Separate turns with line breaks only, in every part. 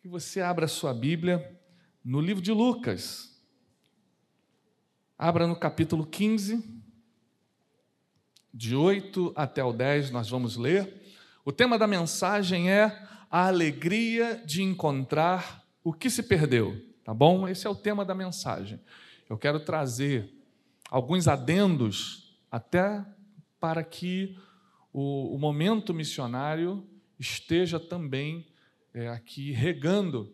que você abra sua Bíblia no livro de Lucas. Abra no capítulo 15, de 8 até o 10, nós vamos ler. O tema da mensagem é a alegria de encontrar o que se perdeu, tá bom? Esse é o tema da mensagem. Eu quero trazer alguns adendos até para que o, o momento missionário esteja também é, aqui regando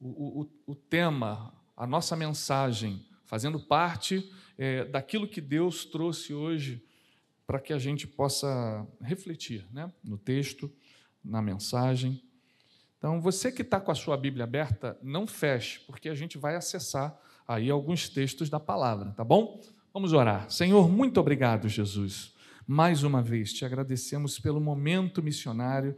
o, o, o, tema, a nossa mensagem, fazendo parte é, daquilo que Deus trouxe hoje para que a gente possa refletir né, no texto, na mensagem. Então, você que está com a sua Bíblia aberta, não feche, porque a gente vai acessar aí alguns textos da palavra, tá bom? Vamos orar. Senhor, muito obrigado, Jesus. Mais uma vez, te agradecemos pelo momento missionário,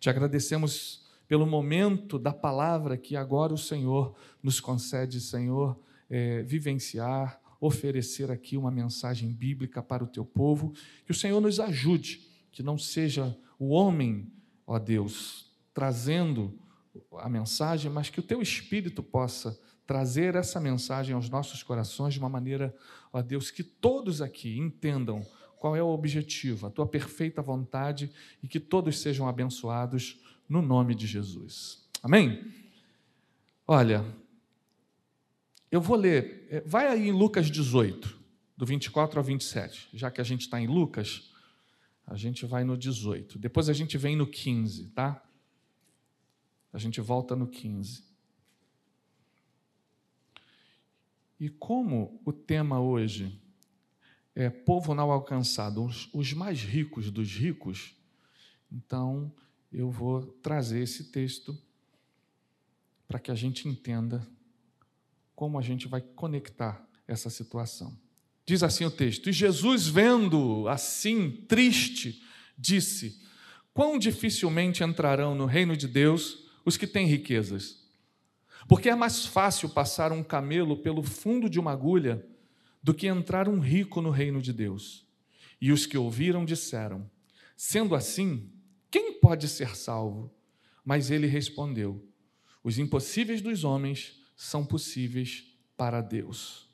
te agradecemos pelo momento da palavra que agora o Senhor nos concede, Senhor, é, vivenciar, oferecer aqui uma mensagem bíblica para o teu povo. Que o Senhor nos ajude, que não seja o homem, ó Deus, trazendo a mensagem, mas que o teu espírito possa trazer essa mensagem aos nossos corações de uma maneira, ó Deus, que todos aqui entendam qual é o objetivo, a tua perfeita vontade e que todos sejam abençoados no nome de Jesus. Amém? Olha, eu vou ler, é, vai aí em Lucas 18, do 24 ao 27, já que a gente está em Lucas, a gente vai no 18, depois a gente vem no 15, tá? A gente volta no 15. E como o tema hoje é povo não alcançado, os, os mais ricos dos ricos, então eu vou trazer esse texto para que a gente entenda como a gente vai conectar essa situação. Diz assim o texto: E Jesus, vendo assim, triste, disse: Quão dificilmente entrarão no reino de Deus os que têm riquezas. Porque é mais fácil passar um camelo pelo fundo de uma agulha do que entrar um rico no reino de Deus. E os que ouviram disseram: Sendo assim, pode ser salvo? Mas ele respondeu: Os impossíveis dos homens são possíveis para Deus.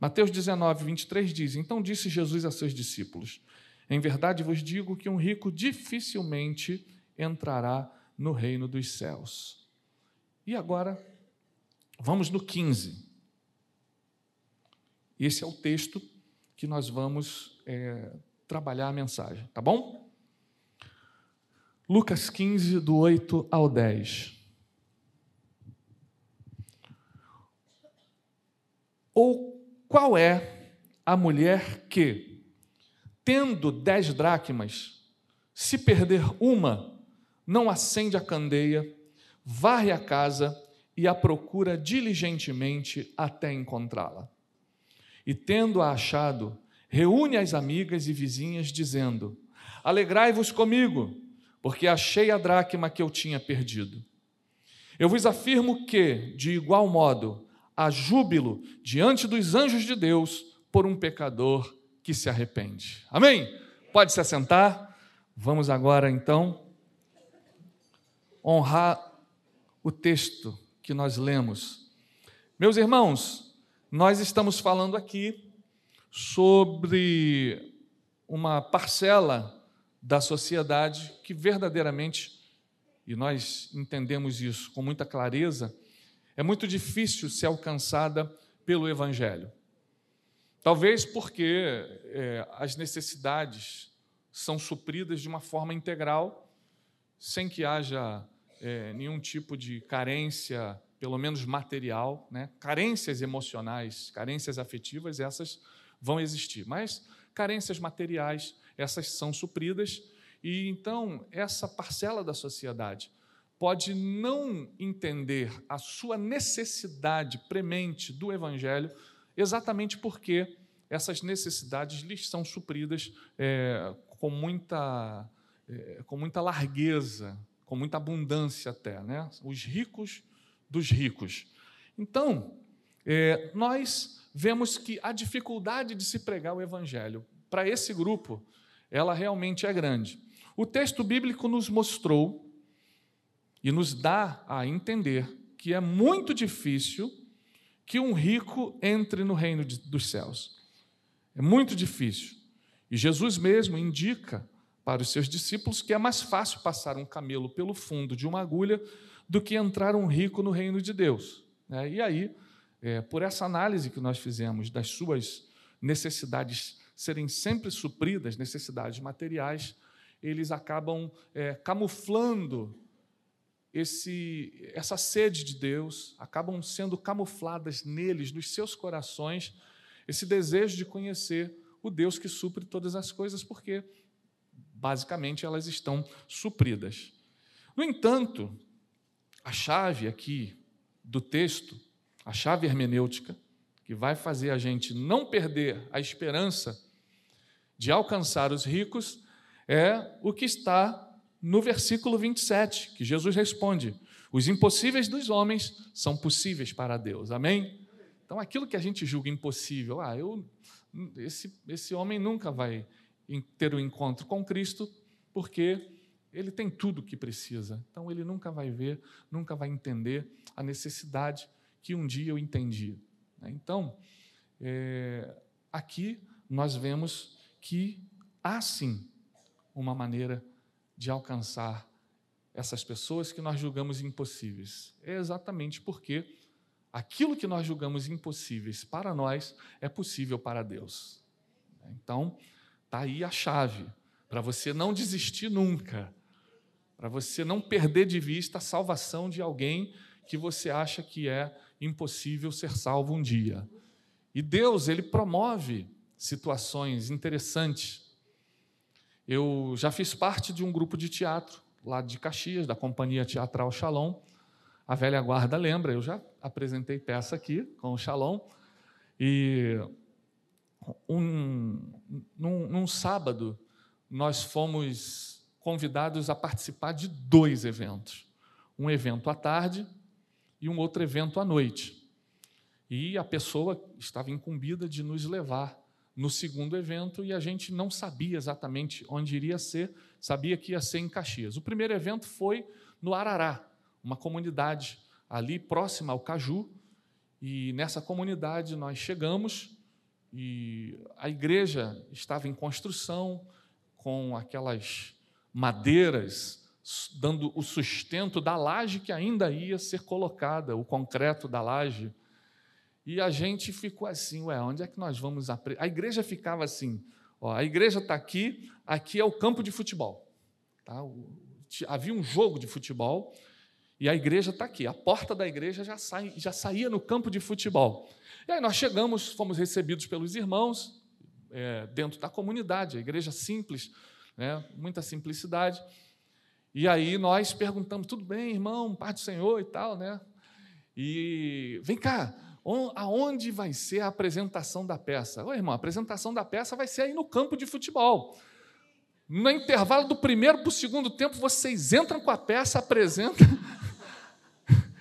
Mateus 19, 23 diz: Então disse Jesus a seus discípulos: Em verdade vos digo que um rico dificilmente entrará no reino dos céus. E agora, Vamos no 15. Esse é o texto que nós vamos é, trabalhar a mensagem, tá bom? Lucas 15, do 8 ao 10. Ou qual é a mulher que, tendo dez dracmas, se perder uma, não acende a candeia, varre a casa e a procura diligentemente até encontrá-la. E tendo-a achado, reúne as amigas e vizinhas, dizendo: Alegrai-vos comigo, porque achei a dracma que eu tinha perdido. Eu vos afirmo que, de igual modo, há júbilo diante dos anjos de Deus por um pecador que se arrepende. Amém? Pode se assentar. Vamos agora, então, honrar o texto que nós lemos. Meus irmãos, nós estamos falando aqui sobre uma parcela da sociedade que verdadeiramente, e nós entendemos isso com muita clareza, é muito difícil ser alcançada pelo Evangelho. Talvez porque é, as necessidades são supridas de uma forma integral, sem que haja é, nenhum tipo de carência, pelo menos material, né? carências emocionais, carências afetivas, essas vão existir, mas carências materiais, essas são supridas, e então essa parcela da sociedade pode não entender a sua necessidade premente do Evangelho, exatamente porque essas necessidades lhes são supridas é, com, muita, é, com muita largueza, com muita abundância até, né? os ricos dos ricos. Então, é, nós vemos que a dificuldade de se pregar o evangelho para esse grupo, ela realmente é grande. O texto bíblico nos mostrou e nos dá a entender que é muito difícil que um rico entre no reino dos céus. É muito difícil. E Jesus mesmo indica para os seus discípulos que é mais fácil passar um camelo pelo fundo de uma agulha do que entrar um rico no reino de Deus. Né? E aí, é, por essa análise que nós fizemos das suas necessidades serem sempre supridas, necessidades materiais, eles acabam é, camuflando esse, essa sede de Deus, acabam sendo camufladas neles, nos seus corações, esse desejo de conhecer o Deus que supre todas as coisas, porque basicamente elas estão supridas. No entanto, a chave aqui do texto, a chave hermenêutica, que vai fazer a gente não perder a esperança de alcançar os ricos, é o que está no versículo 27, que Jesus responde: Os impossíveis dos homens são possíveis para Deus. Amém? Então, aquilo que a gente julga impossível, ah, eu, esse, esse homem nunca vai ter o um encontro com Cristo, porque ele tem tudo o que precisa. Então, ele nunca vai ver, nunca vai entender a necessidade que um dia eu entendi. Né? Então, é, aqui nós vemos que há sim uma maneira de alcançar essas pessoas que nós julgamos impossíveis. É exatamente porque aquilo que nós julgamos impossíveis para nós é possível para Deus. Então, está aí a chave para você não desistir nunca, para você não perder de vista a salvação de alguém que você acha que é impossível ser salvo um dia. E Deus, ele promove situações interessantes eu já fiz parte de um grupo de teatro lá de Caxias, da Companhia Teatral Shalom. A velha guarda lembra, eu já apresentei peça aqui com o Shalom. E um, num, num sábado, nós fomos convidados a participar de dois eventos. Um evento à tarde e um outro evento à noite. E a pessoa estava incumbida de nos levar no segundo evento e a gente não sabia exatamente onde iria ser, sabia que ia ser em Caxias. O primeiro evento foi no Arará, uma comunidade ali próxima ao Caju, e nessa comunidade nós chegamos e a igreja estava em construção com aquelas madeiras dando o sustento da laje que ainda ia ser colocada, o concreto da laje e a gente ficou assim, ué, onde é que nós vamos aprender? A igreja ficava assim, ó, a igreja está aqui, aqui é o campo de futebol. Tá? Havia um jogo de futebol e a igreja está aqui. A porta da igreja já, sai, já saía no campo de futebol. E aí nós chegamos, fomos recebidos pelos irmãos é, dentro da comunidade, a igreja simples, né, muita simplicidade. E aí nós perguntamos, tudo bem, irmão, Pai do Senhor e tal, né? E vem cá, aonde vai ser a apresentação da peça? Ô, irmão, a apresentação da peça vai ser aí no campo de futebol. No intervalo do primeiro para o segundo tempo, vocês entram com a peça, apresentam.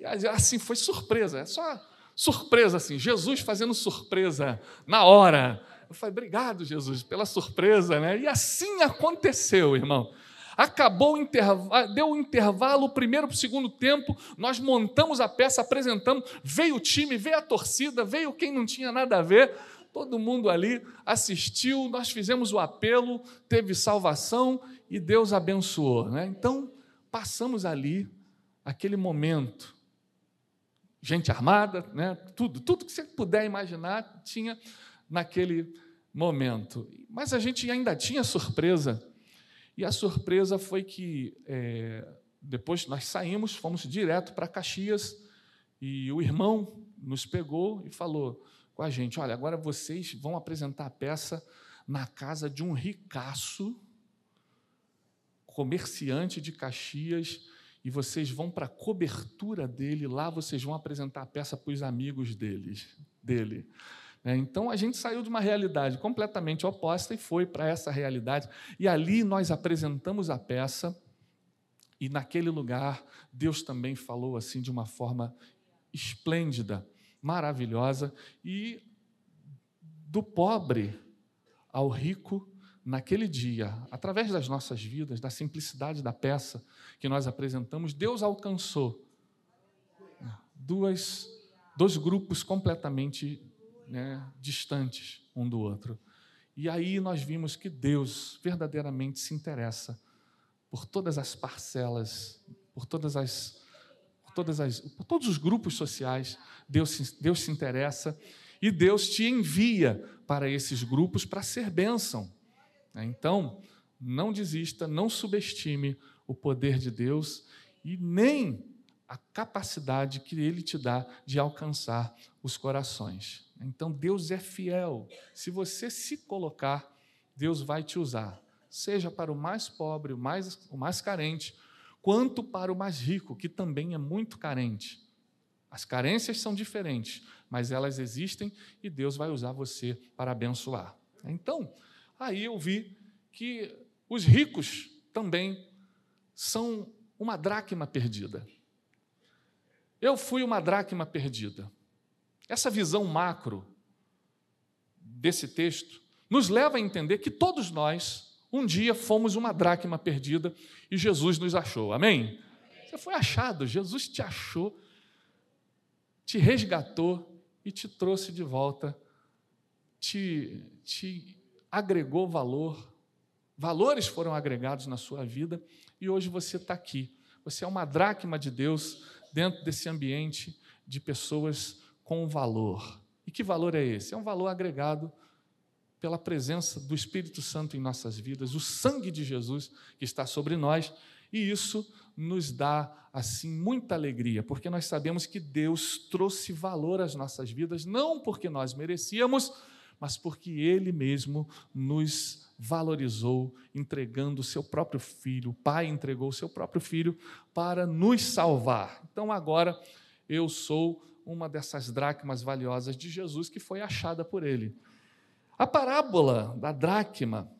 E assim foi surpresa, é só surpresa assim, Jesus fazendo surpresa na hora. Eu falei, obrigado, Jesus, pela surpresa, né? E assim aconteceu, irmão. Acabou o intervalo, deu o intervalo, o primeiro para o segundo tempo, nós montamos a peça, apresentamos, veio o time, veio a torcida, veio quem não tinha nada a ver, todo mundo ali assistiu, nós fizemos o apelo, teve salvação e Deus abençoou. Né? Então, passamos ali aquele momento. Gente armada, né? tudo, tudo que você puder imaginar tinha naquele momento. Mas a gente ainda tinha surpresa e a surpresa foi que é, depois nós saímos, fomos direto para Caxias e o irmão nos pegou e falou com a gente: Olha, agora vocês vão apresentar a peça na casa de um ricaço, comerciante de Caxias, e vocês vão para a cobertura dele, lá vocês vão apresentar a peça para os amigos deles, dele. Né? Então a gente saiu de uma realidade completamente oposta e foi para essa realidade. E ali nós apresentamos a peça, e naquele lugar Deus também falou assim de uma forma esplêndida, maravilhosa, e do pobre ao rico, naquele dia, através das nossas vidas, da simplicidade da peça que nós apresentamos, Deus alcançou duas, dois grupos completamente né, distantes um do outro. E aí nós vimos que Deus verdadeiramente se interessa por todas as parcelas, por todas as, por todas as, por todos os grupos sociais. Deus, Deus se interessa e Deus te envia para esses grupos para ser bênção. Então, não desista, não subestime o poder de Deus e nem a capacidade que Ele te dá de alcançar os corações. Então Deus é fiel. Se você se colocar, Deus vai te usar, seja para o mais pobre, o mais, o mais carente, quanto para o mais rico, que também é muito carente. As carências são diferentes, mas elas existem e Deus vai usar você para abençoar. Então, aí eu vi que os ricos também são uma dracma perdida. Eu fui uma dracma perdida. Essa visão macro desse texto nos leva a entender que todos nós, um dia, fomos uma dracma perdida e Jesus nos achou. Amém? Você foi achado, Jesus te achou, te resgatou e te trouxe de volta, te, te agregou valor, valores foram agregados na sua vida e hoje você está aqui. Você é uma dracma de Deus dentro desse ambiente de pessoas com valor. E que valor é esse? É um valor agregado pela presença do Espírito Santo em nossas vidas, o sangue de Jesus que está sobre nós, e isso nos dá assim muita alegria, porque nós sabemos que Deus trouxe valor às nossas vidas, não porque nós merecíamos, mas porque ele mesmo nos valorizou, entregando o seu próprio filho. O Pai entregou o seu próprio filho para nos salvar. Então agora eu sou uma dessas dracmas valiosas de Jesus que foi achada por ele. A parábola da dracma,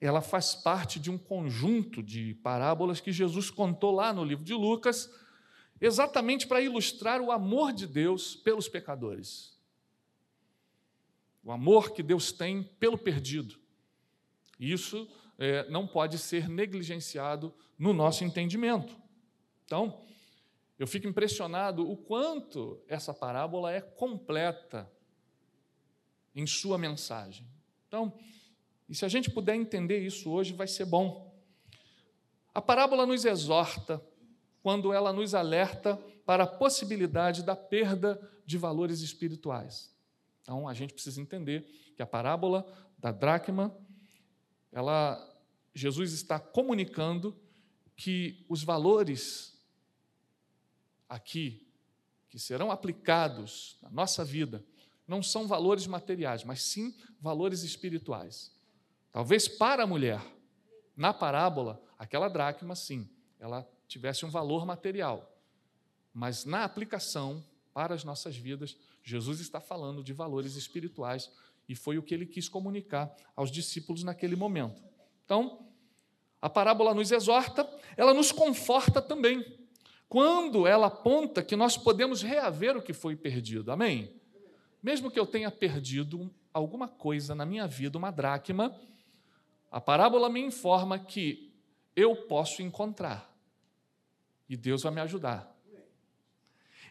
ela faz parte de um conjunto de parábolas que Jesus contou lá no livro de Lucas, exatamente para ilustrar o amor de Deus pelos pecadores. O amor que Deus tem pelo perdido. Isso é, não pode ser negligenciado no nosso entendimento. Então, eu fico impressionado o quanto essa parábola é completa em sua mensagem. Então, e se a gente puder entender isso hoje, vai ser bom. A parábola nos exorta quando ela nos alerta para a possibilidade da perda de valores espirituais. Então, a gente precisa entender que a parábola da dracma, ela Jesus está comunicando que os valores aqui, que serão aplicados na nossa vida, não são valores materiais, mas sim valores espirituais. Talvez para a mulher, na parábola, aquela dracma, sim, ela tivesse um valor material. Mas na aplicação para as nossas vidas, Jesus está falando de valores espirituais e foi o que ele quis comunicar aos discípulos naquele momento. Então, a parábola nos exorta, ela nos conforta também quando ela aponta que nós podemos reaver o que foi perdido. Amém? Mesmo que eu tenha perdido alguma coisa na minha vida, uma dracma, a parábola me informa que eu posso encontrar. E Deus vai me ajudar.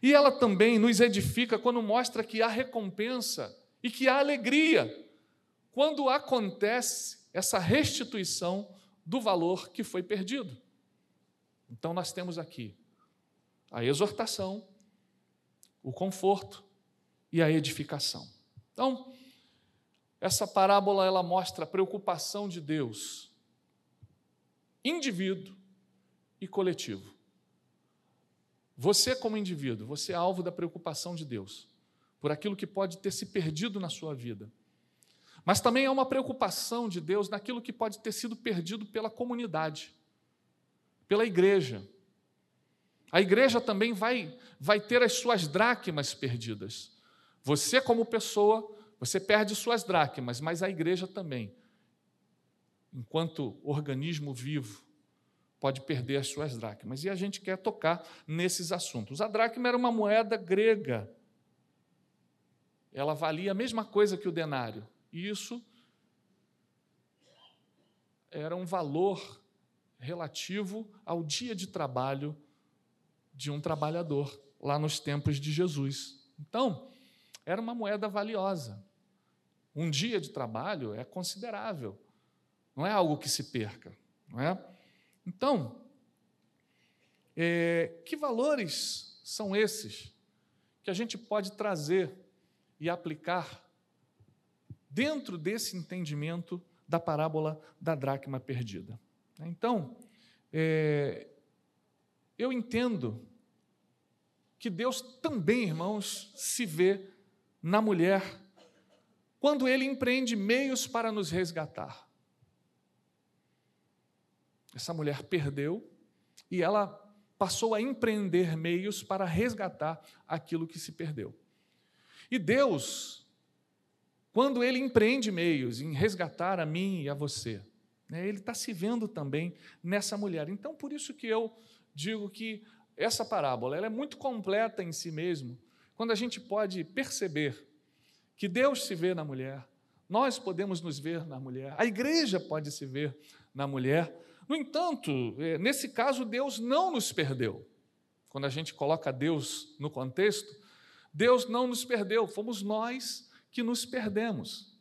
E ela também nos edifica quando mostra que há recompensa e que há alegria quando acontece essa restituição do valor que foi perdido. Então nós temos aqui a exortação, o conforto e a edificação. Então, essa parábola ela mostra a preocupação de Deus, indivíduo e coletivo. Você, como indivíduo, você é alvo da preocupação de Deus por aquilo que pode ter se perdido na sua vida. Mas também há uma preocupação de Deus naquilo que pode ter sido perdido pela comunidade, pela igreja, a igreja também vai, vai ter as suas dracmas perdidas. Você, como pessoa, você perde suas dracmas, mas a igreja também, enquanto organismo vivo, pode perder as suas dracmas. E a gente quer tocar nesses assuntos. A dracma era uma moeda grega. Ela valia a mesma coisa que o denário. E isso era um valor relativo ao dia de trabalho de um trabalhador lá nos tempos de Jesus. Então, era uma moeda valiosa. Um dia de trabalho é considerável, não é algo que se perca, não é? Então, é, que valores são esses que a gente pode trazer e aplicar dentro desse entendimento da parábola da dracma perdida? Então, é, eu entendo que Deus também, irmãos, se vê na mulher quando ele empreende meios para nos resgatar. Essa mulher perdeu e ela passou a empreender meios para resgatar aquilo que se perdeu. E Deus, quando ele empreende meios em resgatar a mim e a você, né, ele está se vendo também nessa mulher. Então, por isso que eu digo que essa parábola ela é muito completa em si mesmo, quando a gente pode perceber que Deus se vê na mulher, nós podemos nos ver na mulher, a igreja pode se ver na mulher. No entanto, é, nesse caso, Deus não nos perdeu. Quando a gente coloca Deus no contexto, Deus não nos perdeu, fomos nós que nos perdemos.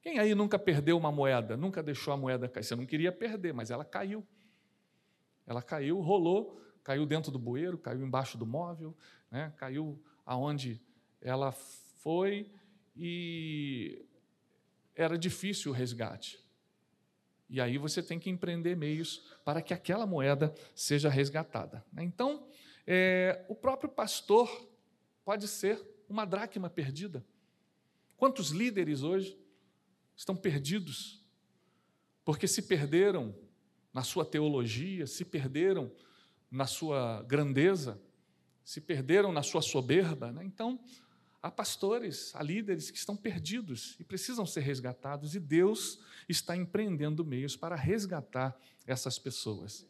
Quem aí nunca perdeu uma moeda, nunca deixou a moeda cair? Você não queria perder, mas ela caiu. Ela caiu, rolou, caiu dentro do bueiro, caiu embaixo do móvel, né? caiu aonde ela foi e era difícil o resgate. E aí você tem que empreender meios para que aquela moeda seja resgatada. Então, é, o próprio pastor pode ser uma dracma perdida. Quantos líderes hoje estão perdidos? Porque se perderam na sua teologia, se perderam na sua grandeza, se perderam na sua soberba. Né? Então, Há pastores, há líderes que estão perdidos e precisam ser resgatados, e Deus está empreendendo meios para resgatar essas pessoas.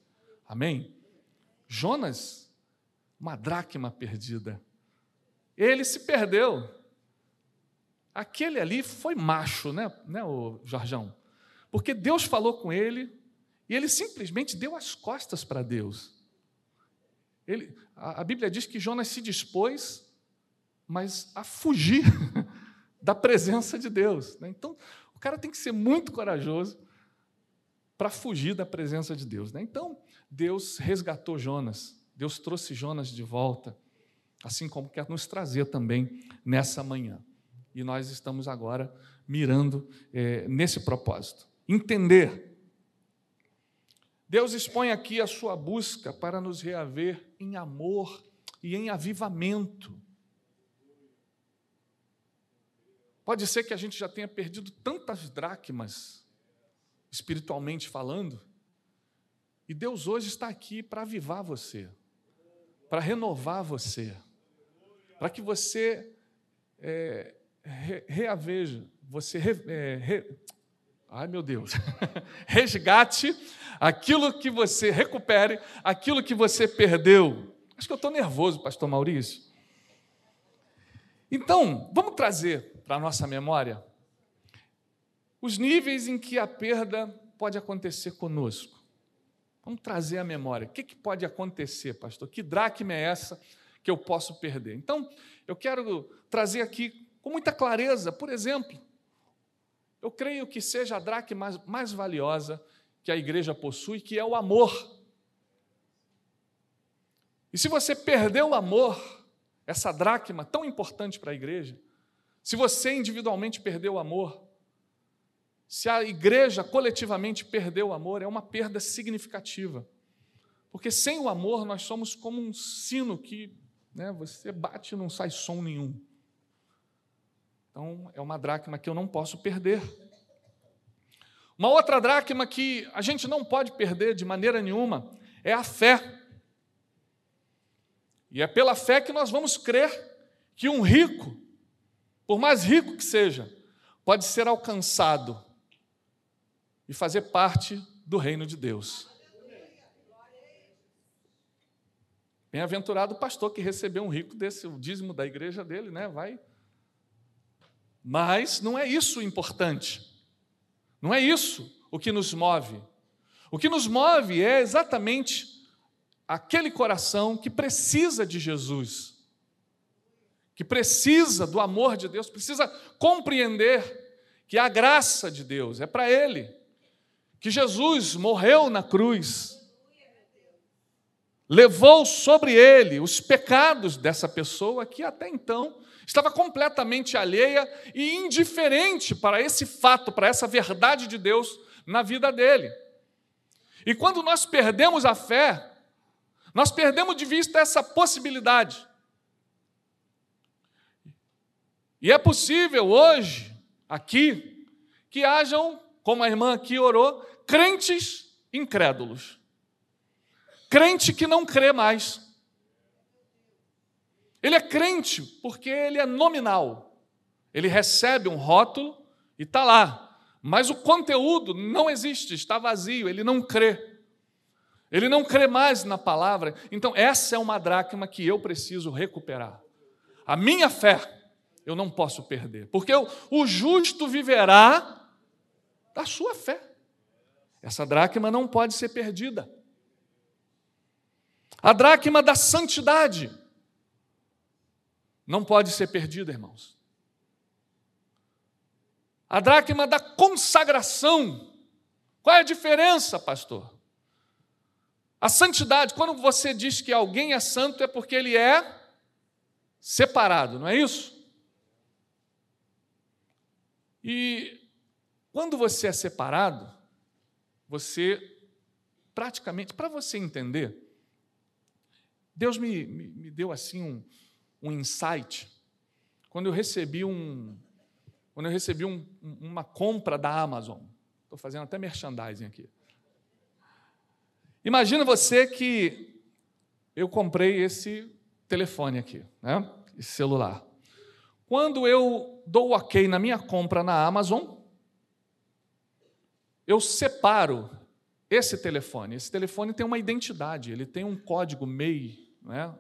Amém? Jonas, uma dracma perdida. Ele se perdeu. Aquele ali foi macho, né, né o Jorjão? Porque Deus falou com ele e ele simplesmente deu as costas para Deus. Ele, a, a Bíblia diz que Jonas se dispôs mas a fugir da presença de Deus. Né? Então, o cara tem que ser muito corajoso para fugir da presença de Deus. Né? Então, Deus resgatou Jonas, Deus trouxe Jonas de volta, assim como quer nos trazer também nessa manhã. E nós estamos agora mirando é, nesse propósito. Entender. Deus expõe aqui a sua busca para nos reaver em amor e em avivamento. Pode ser que a gente já tenha perdido tantas dracmas, espiritualmente falando, e Deus hoje está aqui para avivar você, para renovar você, para que você é, re, reaveja, você re, é, re, ai meu Deus, resgate aquilo que você recupere, aquilo que você perdeu. Acho que eu estou nervoso, Pastor Maurício. Então, vamos trazer para a nossa memória os níveis em que a perda pode acontecer conosco. Vamos trazer a memória. O que, que pode acontecer, pastor? Que dracma é essa que eu posso perder? Então, eu quero trazer aqui com muita clareza, por exemplo, eu creio que seja a dracma mais, mais valiosa que a igreja possui, que é o amor. E se você perdeu o amor, essa dracma tão importante para a igreja, se você individualmente perdeu o amor, se a igreja coletivamente perdeu o amor, é uma perda significativa. Porque sem o amor nós somos como um sino que né, você bate e não sai som nenhum. Então é uma dracma que eu não posso perder. Uma outra dracma que a gente não pode perder de maneira nenhuma é a fé. E é pela fé que nós vamos crer que um rico por mais rico que seja, pode ser alcançado e fazer parte do reino de Deus. Bem-aventurado o pastor que recebeu um rico desse, o dízimo da igreja dele, né? Vai. Mas não é isso o importante. Não é isso o que nos move. O que nos move é exatamente aquele coração que precisa de Jesus, que precisa do amor de Deus, precisa compreender que a graça de Deus é para ele, que Jesus morreu na cruz, levou sobre ele os pecados dessa pessoa que até então estava completamente alheia e indiferente para esse fato, para essa verdade de Deus na vida dele. E quando nós perdemos a fé, nós perdemos de vista essa possibilidade. E é possível hoje, aqui, que hajam, como a irmã aqui orou, crentes incrédulos. Crente que não crê mais. Ele é crente porque ele é nominal. Ele recebe um rótulo e está lá. Mas o conteúdo não existe, está vazio, ele não crê. Ele não crê mais na palavra. Então, essa é uma dracma que eu preciso recuperar. A minha fé eu não posso perder, porque o justo viverá da sua fé. Essa dracma não pode ser perdida. A dracma da santidade não pode ser perdida, irmãos. A dracma da consagração. Qual é a diferença, pastor? A santidade, quando você diz que alguém é santo, é porque ele é separado, não é isso? E quando você é separado, você praticamente, para você entender, Deus me, me, me deu assim um, um, insight quando eu recebi um quando eu recebi um, uma compra da Amazon. Estou fazendo até merchandising aqui. Imagina você que eu comprei esse telefone aqui, né? esse celular. Quando eu dou ok na minha compra na Amazon, eu separo esse telefone. Esse telefone tem uma identidade, ele tem um código MEI, né?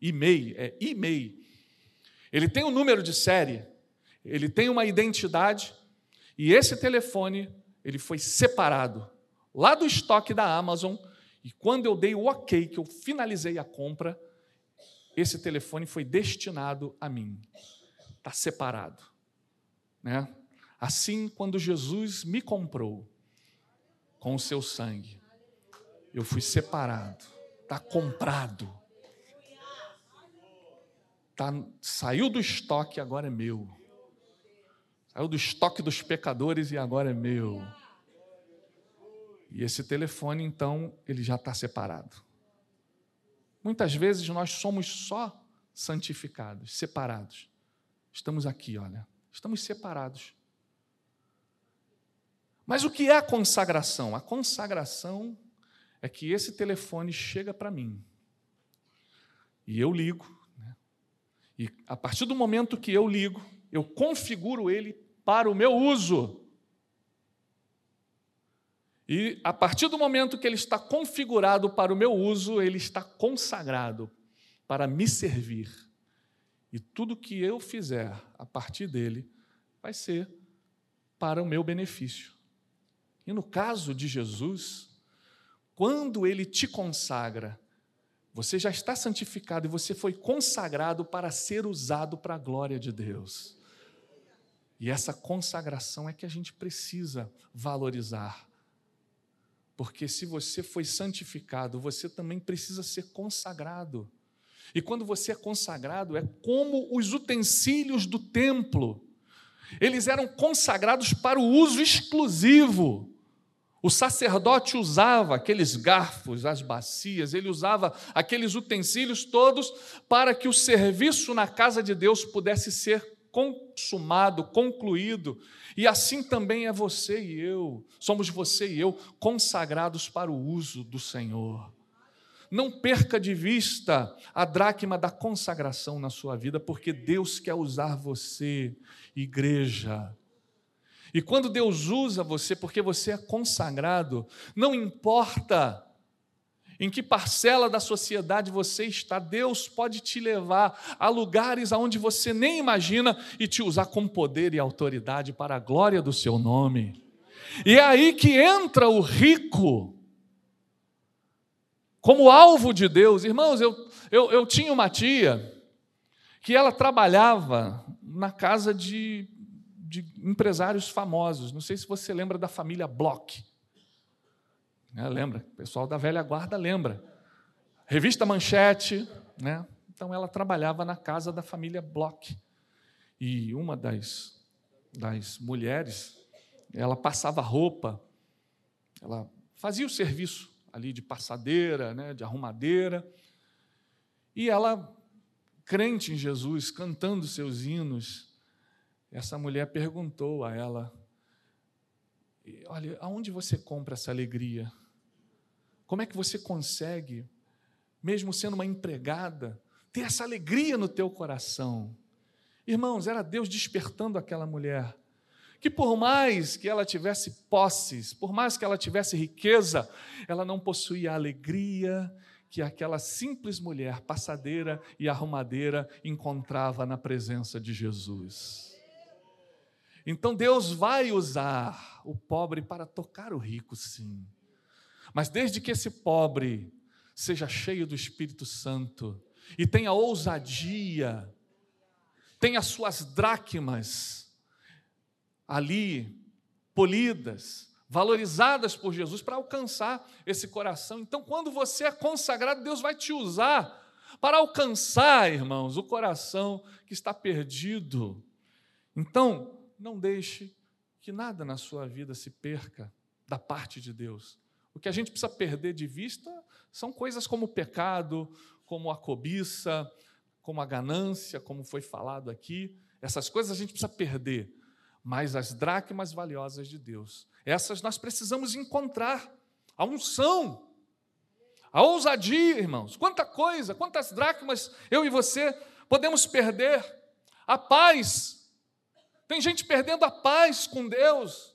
E-mail, é e-mail. Ele tem um número de série, ele tem uma identidade, e esse telefone ele foi separado lá do estoque da Amazon, e quando eu dei o ok, que eu finalizei a compra, esse telefone foi destinado a mim está separado. Né? Assim, quando Jesus me comprou com o seu sangue, eu fui separado, está comprado. Tá, saiu do estoque, agora é meu. Saiu do estoque dos pecadores e agora é meu. E esse telefone, então, ele já está separado. Muitas vezes nós somos só santificados, separados. Estamos aqui, olha, estamos separados. Mas o que é a consagração? A consagração é que esse telefone chega para mim e eu ligo. E a partir do momento que eu ligo, eu configuro ele para o meu uso. E a partir do momento que ele está configurado para o meu uso, ele está consagrado para me servir. E tudo que eu fizer a partir dele vai ser para o meu benefício. E no caso de Jesus, quando ele te consagra, você já está santificado e você foi consagrado para ser usado para a glória de Deus. E essa consagração é que a gente precisa valorizar. Porque se você foi santificado, você também precisa ser consagrado. E quando você é consagrado, é como os utensílios do templo. Eles eram consagrados para o uso exclusivo. O sacerdote usava aqueles garfos, as bacias, ele usava aqueles utensílios todos para que o serviço na casa de Deus pudesse ser consumado, concluído. E assim também é você e eu, somos você e eu consagrados para o uso do Senhor. Não perca de vista a dracma da consagração na sua vida, porque Deus quer usar você, igreja. E quando Deus usa você, porque você é consagrado, não importa em que parcela da sociedade você está, Deus pode te levar a lugares aonde você nem imagina e te usar com poder e autoridade para a glória do seu nome. E é aí que entra o rico como alvo de Deus. Irmãos, eu, eu, eu tinha uma tia que ela trabalhava na casa de, de empresários famosos. Não sei se você lembra da família Bloch. É, lembra? O pessoal da velha guarda lembra. Revista Manchete, né? Então ela trabalhava na casa da família Bloch. E uma das, das mulheres, ela passava roupa, ela fazia o serviço ali de passadeira, né, de arrumadeira. E ela crente em Jesus, cantando seus hinos, essa mulher perguntou a ela: Olha, aonde você compra essa alegria? Como é que você consegue, mesmo sendo uma empregada, ter essa alegria no teu coração? Irmãos, era Deus despertando aquela mulher. Que por mais que ela tivesse posses, por mais que ela tivesse riqueza, ela não possuía a alegria que aquela simples mulher, passadeira e arrumadeira, encontrava na presença de Jesus. Então Deus vai usar o pobre para tocar o rico, sim. Mas desde que esse pobre seja cheio do Espírito Santo e tenha ousadia, tenha suas dracmas ali polidas, valorizadas por Jesus para alcançar esse coração. Então, quando você é consagrado, Deus vai te usar para alcançar, irmãos, o coração que está perdido. Então, não deixe que nada na sua vida se perca da parte de Deus. O que a gente precisa perder de vista são coisas como o pecado, como a cobiça, como a ganância, como foi falado aqui. Essas coisas a gente precisa perder mas as dracmas valiosas de Deus. Essas nós precisamos encontrar. A unção, a ousadia, irmãos. Quanta coisa, quantas dracmas eu e você podemos perder. A paz. Tem gente perdendo a paz com Deus,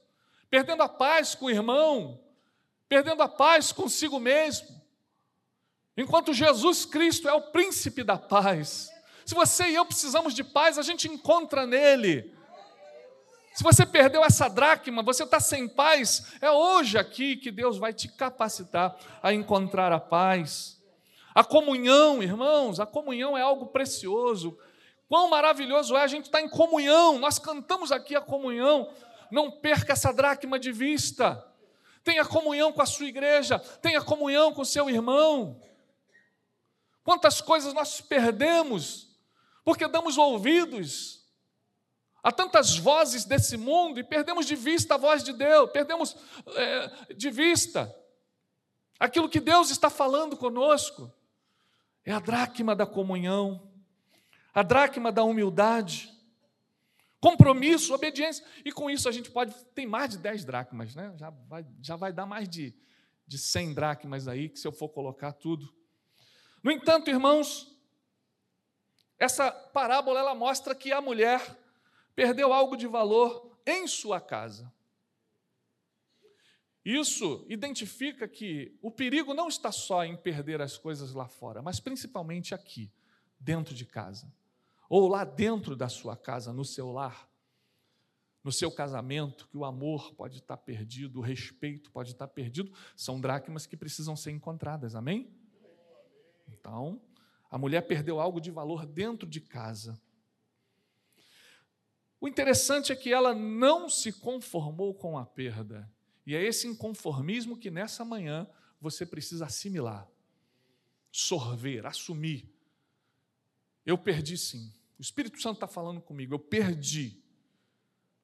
perdendo a paz com o irmão, perdendo a paz consigo mesmo. Enquanto Jesus Cristo é o príncipe da paz. Se você e eu precisamos de paz, a gente encontra nele. Se você perdeu essa dracma, você está sem paz, é hoje aqui que Deus vai te capacitar a encontrar a paz. A comunhão, irmãos, a comunhão é algo precioso. Quão maravilhoso é a gente estar tá em comunhão, nós cantamos aqui a comunhão. Não perca essa dracma de vista. Tenha comunhão com a sua igreja, tenha comunhão com o seu irmão. Quantas coisas nós perdemos porque damos ouvidos Há tantas vozes desse mundo e perdemos de vista a voz de Deus, perdemos é, de vista aquilo que Deus está falando conosco. É a dracma da comunhão, a dracma da humildade, compromisso, obediência. E com isso a gente pode. Tem mais de 10 dracmas, né? Já vai, já vai dar mais de, de 100 dracmas aí, que se eu for colocar tudo. No entanto, irmãos, essa parábola ela mostra que a mulher perdeu algo de valor em sua casa. Isso identifica que o perigo não está só em perder as coisas lá fora, mas principalmente aqui, dentro de casa, ou lá dentro da sua casa, no seu lar, no seu casamento, que o amor pode estar perdido, o respeito pode estar perdido, são dracmas que precisam ser encontradas, amém? Então, a mulher perdeu algo de valor dentro de casa. O interessante é que ela não se conformou com a perda. E é esse inconformismo que nessa manhã você precisa assimilar, sorver, assumir. Eu perdi sim. O Espírito Santo está falando comigo, eu perdi,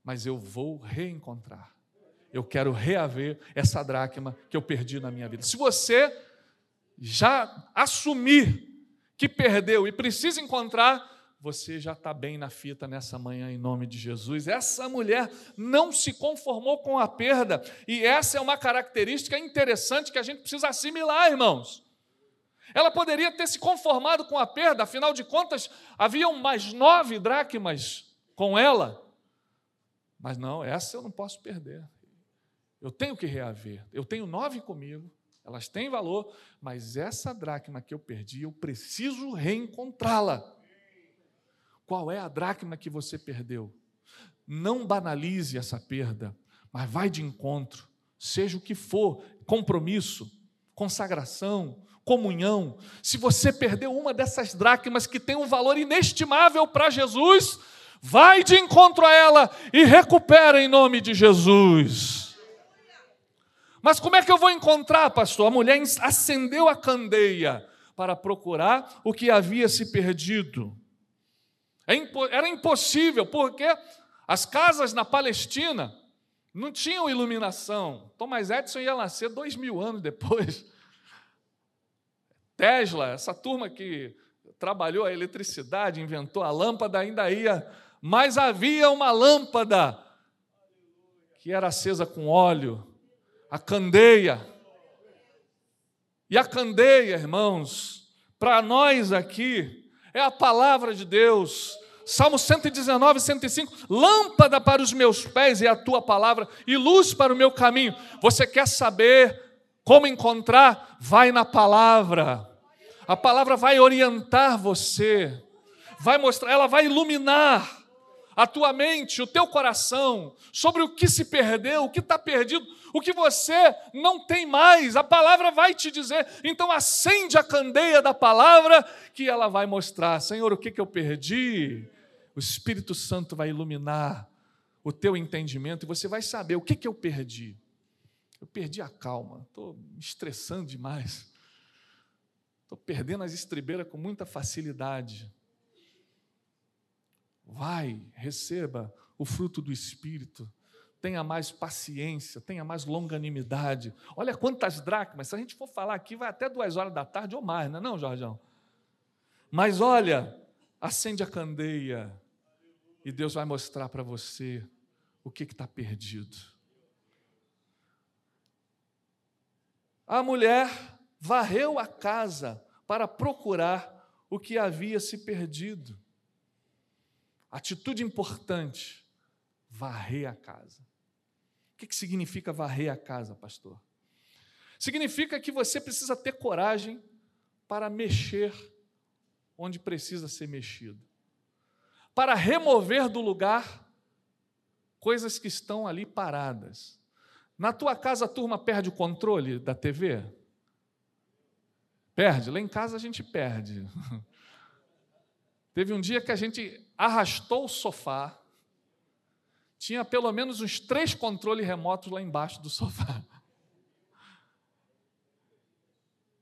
mas eu vou reencontrar. Eu quero reaver essa dracma que eu perdi na minha vida. Se você já assumir que perdeu e precisa encontrar, você já está bem na fita nessa manhã, em nome de Jesus. Essa mulher não se conformou com a perda, e essa é uma característica interessante que a gente precisa assimilar, irmãos. Ela poderia ter se conformado com a perda, afinal de contas, haviam mais nove dracmas com ela. Mas não, essa eu não posso perder. Eu tenho que reaver. Eu tenho nove comigo, elas têm valor, mas essa dracma que eu perdi, eu preciso reencontrá-la. Qual é a dracma que você perdeu? Não banalize essa perda, mas vai de encontro, seja o que for, compromisso, consagração, comunhão. Se você perdeu uma dessas dracmas que tem um valor inestimável para Jesus, vai de encontro a ela e recupera em nome de Jesus. Mas como é que eu vou encontrar, pastor? A mulher acendeu a candeia para procurar o que havia se perdido. É era impossível, porque as casas na Palestina não tinham iluminação. Thomas Edison ia nascer dois mil anos depois. Tesla, essa turma que trabalhou a eletricidade, inventou a lâmpada, ainda ia. Mas havia uma lâmpada que era acesa com óleo, a candeia. E a candeia, irmãos, para nós aqui, é a palavra de Deus. Salmo 119, 105. Lâmpada para os meus pés é a tua palavra e luz para o meu caminho. Você quer saber como encontrar? Vai na palavra. A palavra vai orientar você, vai mostrar, ela vai iluminar a tua mente, o teu coração, sobre o que se perdeu, o que está perdido, o que você não tem mais. A palavra vai te dizer. Então acende a candeia da palavra que ela vai mostrar. Senhor, o que, que eu perdi? O Espírito Santo vai iluminar o teu entendimento e você vai saber o que, que eu perdi. Eu perdi a calma, estou me estressando demais. Estou perdendo as estribeiras com muita facilidade. Vai, receba o fruto do Espírito tenha mais paciência, tenha mais longanimidade. Olha quantas dracmas, se a gente for falar aqui, vai até duas horas da tarde ou mais, não é não, Jorjão? Mas olha, acende a candeia e Deus vai mostrar para você o que está perdido. A mulher varreu a casa para procurar o que havia se perdido. Atitude importante varrer a casa. O que, que significa varrer a casa, pastor? Significa que você precisa ter coragem para mexer onde precisa ser mexido, para remover do lugar coisas que estão ali paradas. Na tua casa a turma perde o controle da TV? Perde? Lá em casa a gente perde. Teve um dia que a gente arrastou o sofá tinha pelo menos uns três controles remotos lá embaixo do sofá.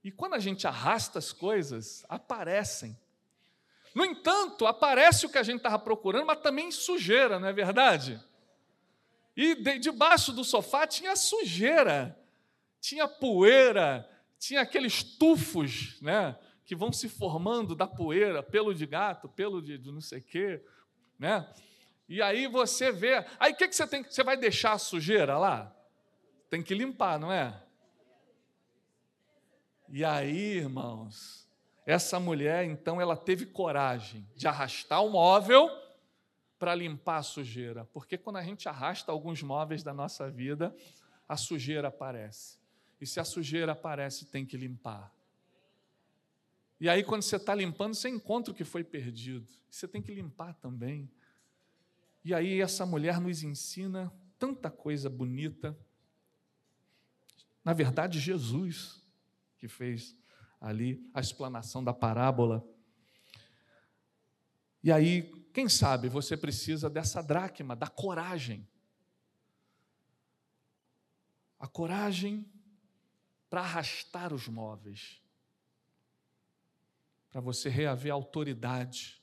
E quando a gente arrasta as coisas, aparecem. No entanto, aparece o que a gente estava procurando, mas também sujeira, não é verdade? E de, debaixo do sofá tinha sujeira, tinha poeira, tinha aqueles tufos, né? Que vão se formando da poeira, pelo de gato, pelo de, de não sei o quê, né? E aí você vê. Aí o que, que você tem? Você vai deixar a sujeira lá? Tem que limpar, não é? E aí, irmãos, essa mulher, então, ela teve coragem de arrastar o móvel para limpar a sujeira. Porque quando a gente arrasta alguns móveis da nossa vida, a sujeira aparece. E se a sujeira aparece, tem que limpar. E aí, quando você está limpando, você encontra o que foi perdido. Você tem que limpar também. E aí essa mulher nos ensina tanta coisa bonita. Na verdade, Jesus que fez ali a explanação da parábola. E aí, quem sabe você precisa dessa dracma, da coragem. A coragem para arrastar os móveis, para você reaver a autoridade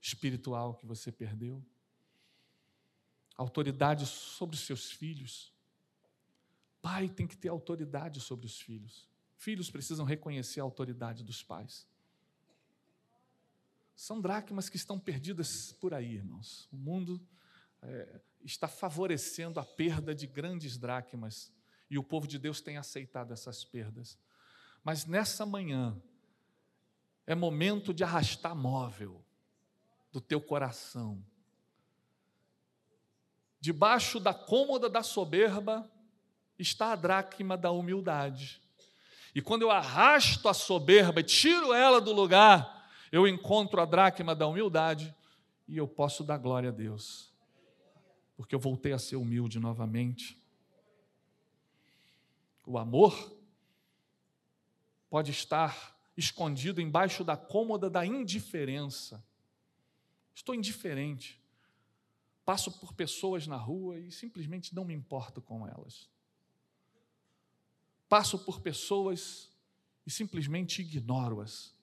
espiritual que você perdeu autoridade sobre os seus filhos. Pai tem que ter autoridade sobre os filhos. Filhos precisam reconhecer a autoridade dos pais. São dracmas que estão perdidas por aí, irmãos. O mundo é, está favorecendo a perda de grandes dracmas e o povo de Deus tem aceitado essas perdas. Mas nessa manhã é momento de arrastar móvel do teu coração Debaixo da cômoda da soberba está a dracma da humildade. E quando eu arrasto a soberba e tiro ela do lugar, eu encontro a dracma da humildade e eu posso dar glória a Deus. Porque eu voltei a ser humilde novamente. O amor pode estar escondido embaixo da cômoda da indiferença. Estou indiferente. Passo por pessoas na rua e simplesmente não me importo com elas. Passo por pessoas e simplesmente ignoro-as,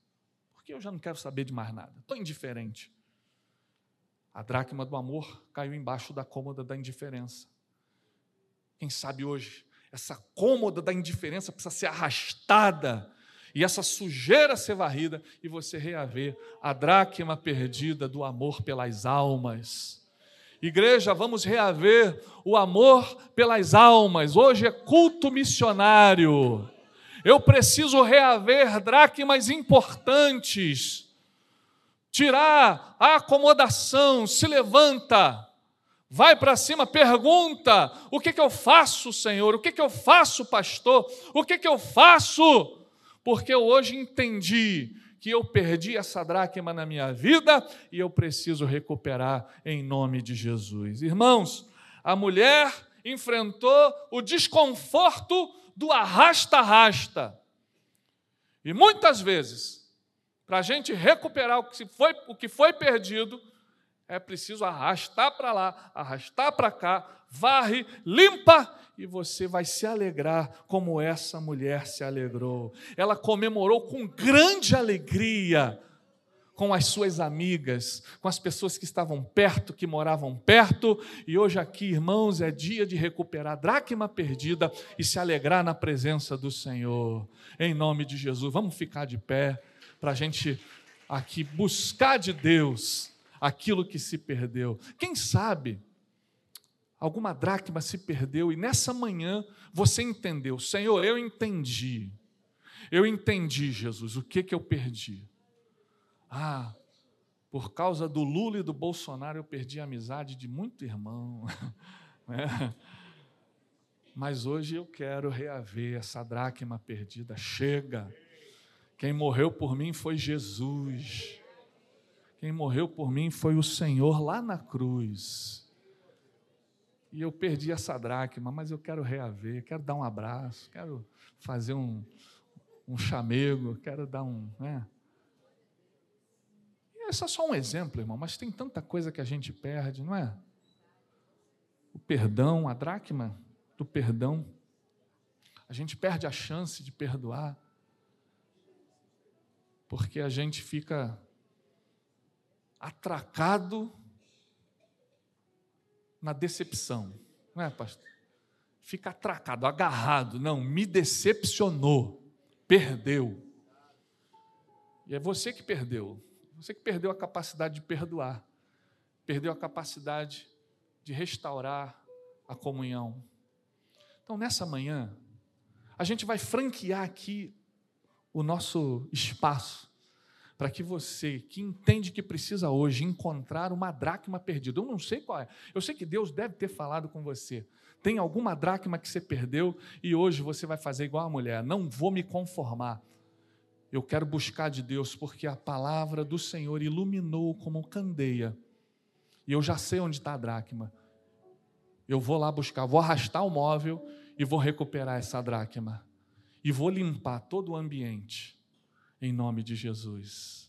porque eu já não quero saber de mais nada. Estou indiferente. A dracma do amor caiu embaixo da cômoda da indiferença. Quem sabe hoje essa cômoda da indiferença precisa ser arrastada e essa sujeira ser varrida e você reaver a dracma perdida do amor pelas almas. Igreja, vamos reaver o amor pelas almas. Hoje é culto missionário. Eu preciso reaver dracmas importantes. Tirar a acomodação, se levanta, vai para cima, pergunta: o que, que eu faço, Senhor? O que, que eu faço, pastor? O que, que eu faço? Porque eu hoje entendi que eu perdi essa dracma na minha vida e eu preciso recuperar em nome de Jesus. Irmãos, a mulher enfrentou o desconforto do arrasta-arrasta. E muitas vezes, para a gente recuperar o que, foi, o que foi perdido, é preciso arrastar para lá, arrastar para cá, varre, limpa e você vai se alegrar como essa mulher se alegrou. Ela comemorou com grande alegria com as suas amigas, com as pessoas que estavam perto, que moravam perto, e hoje aqui, irmãos, é dia de recuperar a dracma perdida e se alegrar na presença do Senhor. Em nome de Jesus, vamos ficar de pé para a gente aqui buscar de Deus aquilo que se perdeu. Quem sabe alguma dracma se perdeu e nessa manhã você entendeu, Senhor, eu entendi. Eu entendi, Jesus, o que que eu perdi. Ah, por causa do Lula e do Bolsonaro eu perdi a amizade de muito irmão. É. Mas hoje eu quero reaver essa dracma perdida. Chega. Quem morreu por mim foi Jesus. Quem morreu por mim foi o Senhor lá na cruz. E eu perdi essa dracma, mas eu quero reaver, quero dar um abraço, quero fazer um, um chamego, quero dar um. Né? Esse é só um exemplo, irmão, mas tem tanta coisa que a gente perde, não é? O perdão, a dracma do perdão. A gente perde a chance de perdoar, porque a gente fica atracado na decepção, não é, pastor? Fica atracado, agarrado. Não, me decepcionou, perdeu. E é você que perdeu. Você que perdeu a capacidade de perdoar, perdeu a capacidade de restaurar a comunhão. Então, nessa manhã, a gente vai franquear aqui o nosso espaço para que você, que entende que precisa hoje encontrar uma dracma perdida, eu não sei qual é, eu sei que Deus deve ter falado com você. Tem alguma dracma que você perdeu e hoje você vai fazer igual a mulher, não vou me conformar. Eu quero buscar de Deus porque a palavra do Senhor iluminou como candeia. E eu já sei onde está a dracma. Eu vou lá buscar, vou arrastar o móvel e vou recuperar essa dracma. E vou limpar todo o ambiente em nome de Jesus.